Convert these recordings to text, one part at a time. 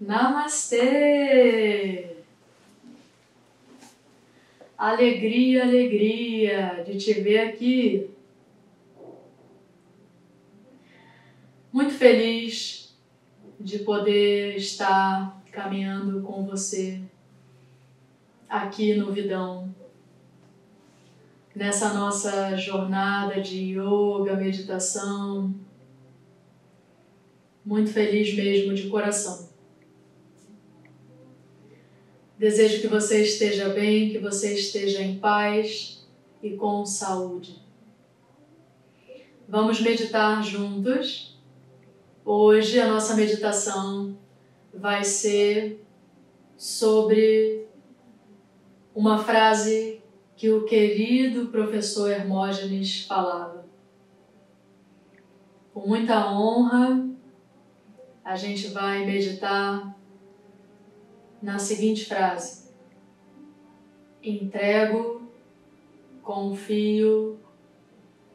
Namastê! Alegria, alegria de te ver aqui. Muito feliz de poder estar caminhando com você aqui no Vidão, nessa nossa jornada de yoga, meditação. Muito feliz mesmo de coração. Desejo que você esteja bem, que você esteja em paz e com saúde. Vamos meditar juntos. Hoje a nossa meditação vai ser sobre uma frase que o querido professor Hermógenes falava. Com muita honra, a gente vai meditar na seguinte frase: entrego, confio,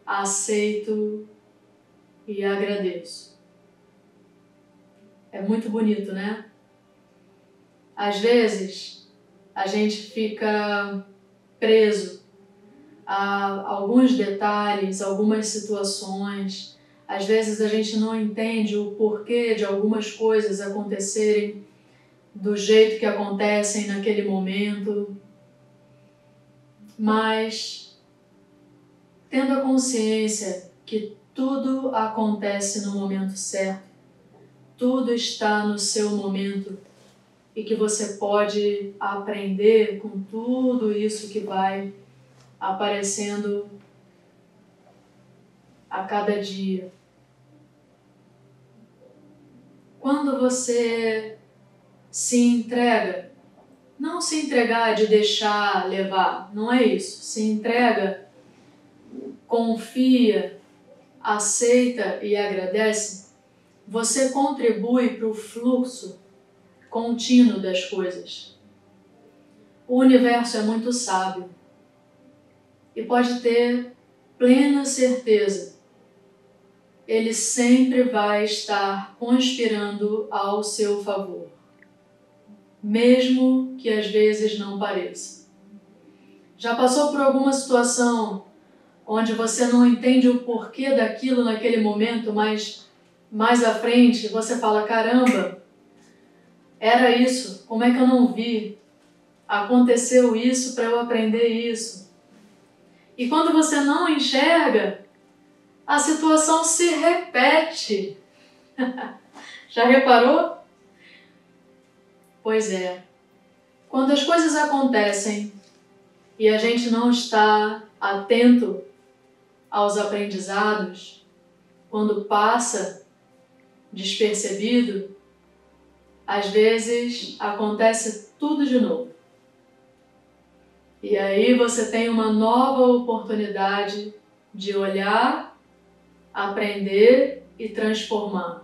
aceito e agradeço. É muito bonito, né? Às vezes a gente fica preso a alguns detalhes, algumas situações. Às vezes a gente não entende o porquê de algumas coisas acontecerem do jeito que acontecem naquele momento, mas tendo a consciência que tudo acontece no momento certo, tudo está no seu momento e que você pode aprender com tudo isso que vai aparecendo a cada dia. Quando você se entrega. Não se entregar de deixar levar, não é isso. Se entrega, confia, aceita e agradece, você contribui para o fluxo contínuo das coisas. O universo é muito sábio e pode ter plena certeza. Ele sempre vai estar conspirando ao seu favor mesmo que às vezes não pareça. Já passou por alguma situação onde você não entende o porquê daquilo naquele momento, mas mais à frente você fala: caramba, era isso, como é que eu não vi? Aconteceu isso para eu aprender isso. E quando você não enxerga, a situação se repete. Já reparou? Pois é. Quando as coisas acontecem e a gente não está atento aos aprendizados, quando passa despercebido, às vezes acontece tudo de novo. E aí você tem uma nova oportunidade de olhar, aprender e transformar.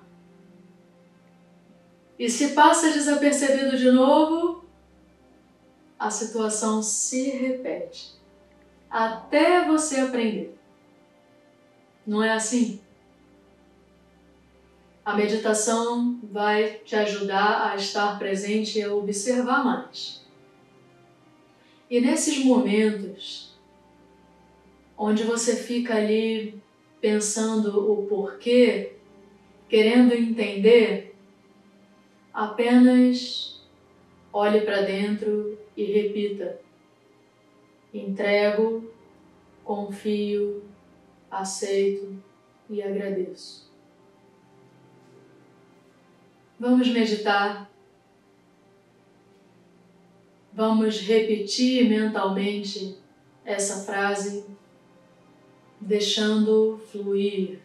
E se passa desapercebido de novo, a situação se repete até você aprender. Não é assim? A meditação vai te ajudar a estar presente e a observar mais. E nesses momentos onde você fica ali pensando o porquê, querendo entender, Apenas olhe para dentro e repita: entrego, confio, aceito e agradeço. Vamos meditar. Vamos repetir mentalmente essa frase, deixando fluir,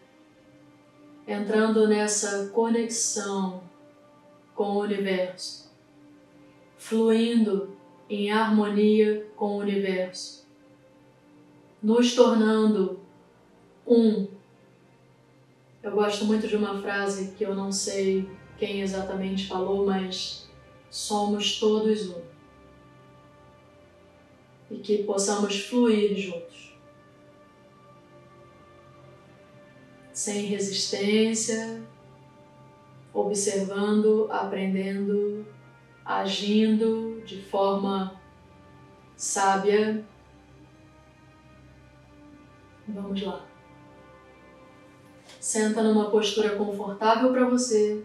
entrando nessa conexão com o universo, fluindo em harmonia com o universo, nos tornando um. Eu gosto muito de uma frase que eu não sei quem exatamente falou, mas somos todos um. E que possamos fluir juntos. Sem resistência, observando, aprendendo, agindo de forma sábia. Vamos lá. Senta numa postura confortável para você,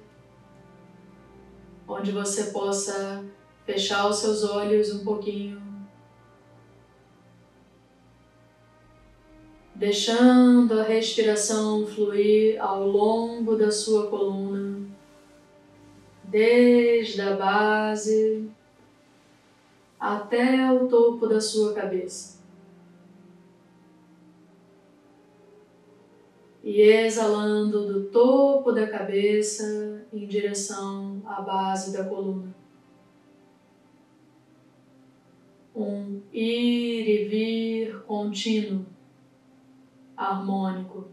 onde você possa fechar os seus olhos um pouquinho, deixando a respiração fluir ao longo da sua coluna, desde a base até o topo da sua cabeça. E exalando do topo da cabeça em direção à base da coluna. Um ir e vir contínuo, harmônico.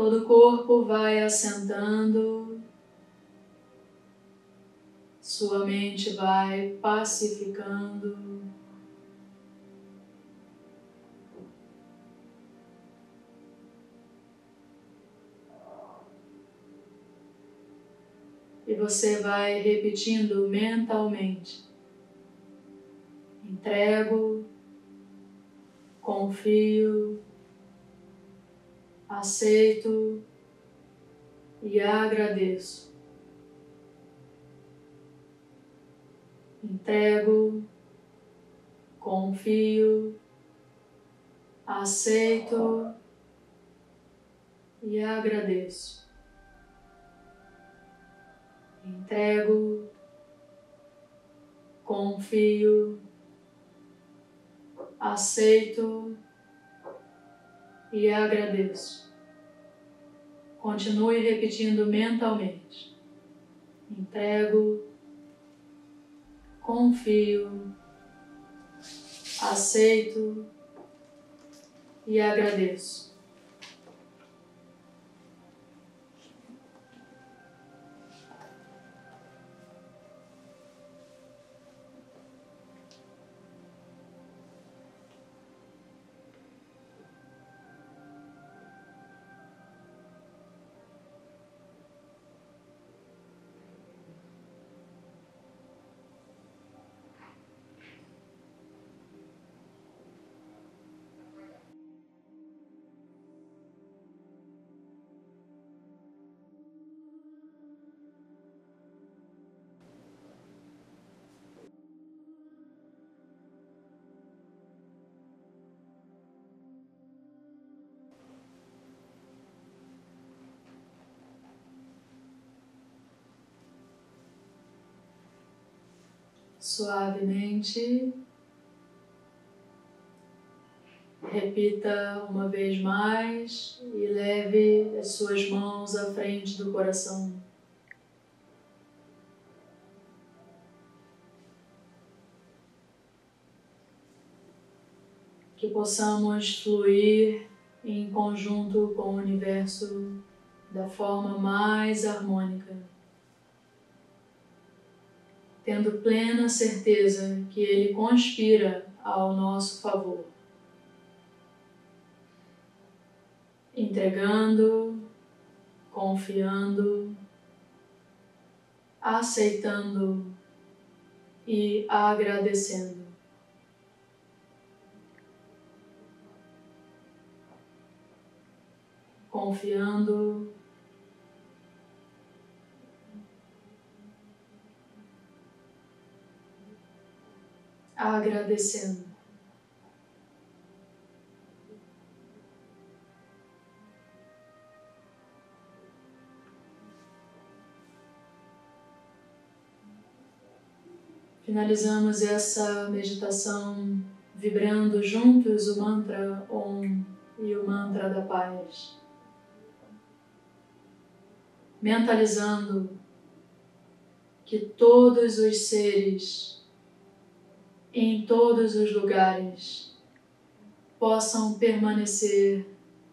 Todo o corpo vai assentando, sua mente vai pacificando. E você vai repetindo mentalmente: entrego, confio, aceito e agradeço. Entrego, confio, aceito e agradeço. Entrego, confio, aceito e agradeço. Continue repetindo mentalmente. Entrego, confio, aceito e agradeço. Suavemente. Repita uma vez mais e leve as suas mãos à frente do coração. Que possamos fluir em conjunto com o universo da forma mais harmônica tendo plena certeza que Ele conspira ao nosso favor. Entregando, confiando, aceitando e agradecendo. Confiando, agradecendo. Finalizamos essa meditação vibrando juntos o mantra Om e o mantra da paz. Mentalizando que todos os seres em todos os lugares possam permanecer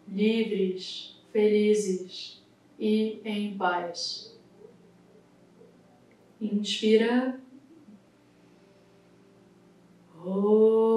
livres, felizes e em paz. Inspira. Oh.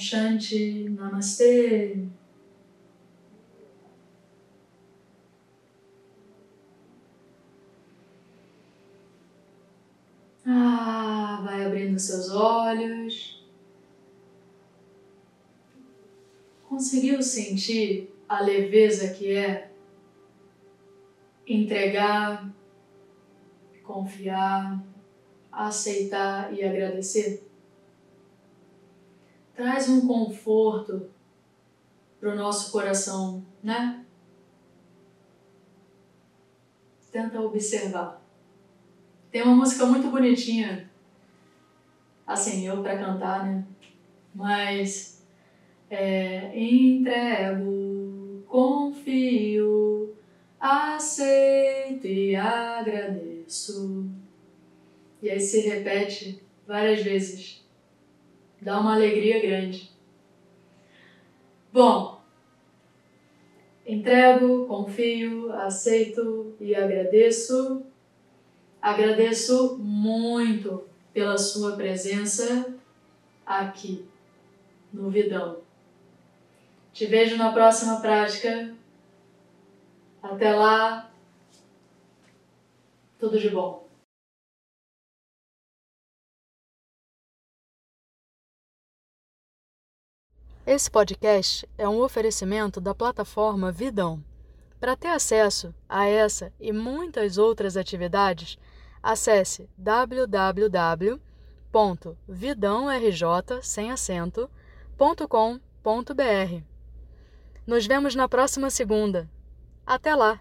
Shanti Namaste. Ah, vai abrindo seus olhos. Conseguiu sentir a leveza que é entregar, confiar, aceitar e agradecer? Traz um conforto para o nosso coração, né? Tenta observar. Tem uma música muito bonitinha, assim, eu para cantar, né? Mas é, entrego, confio, aceito e agradeço. E aí se repete várias vezes. Dá uma alegria grande. Bom, entrego, confio, aceito e agradeço. Agradeço muito pela sua presença aqui no Vidão. Te vejo na próxima prática. Até lá, tudo de bom. Esse podcast é um oferecimento da plataforma Vidão. Para ter acesso a essa e muitas outras atividades, acesse www.vidãorj.com.br. Nos vemos na próxima segunda. Até lá!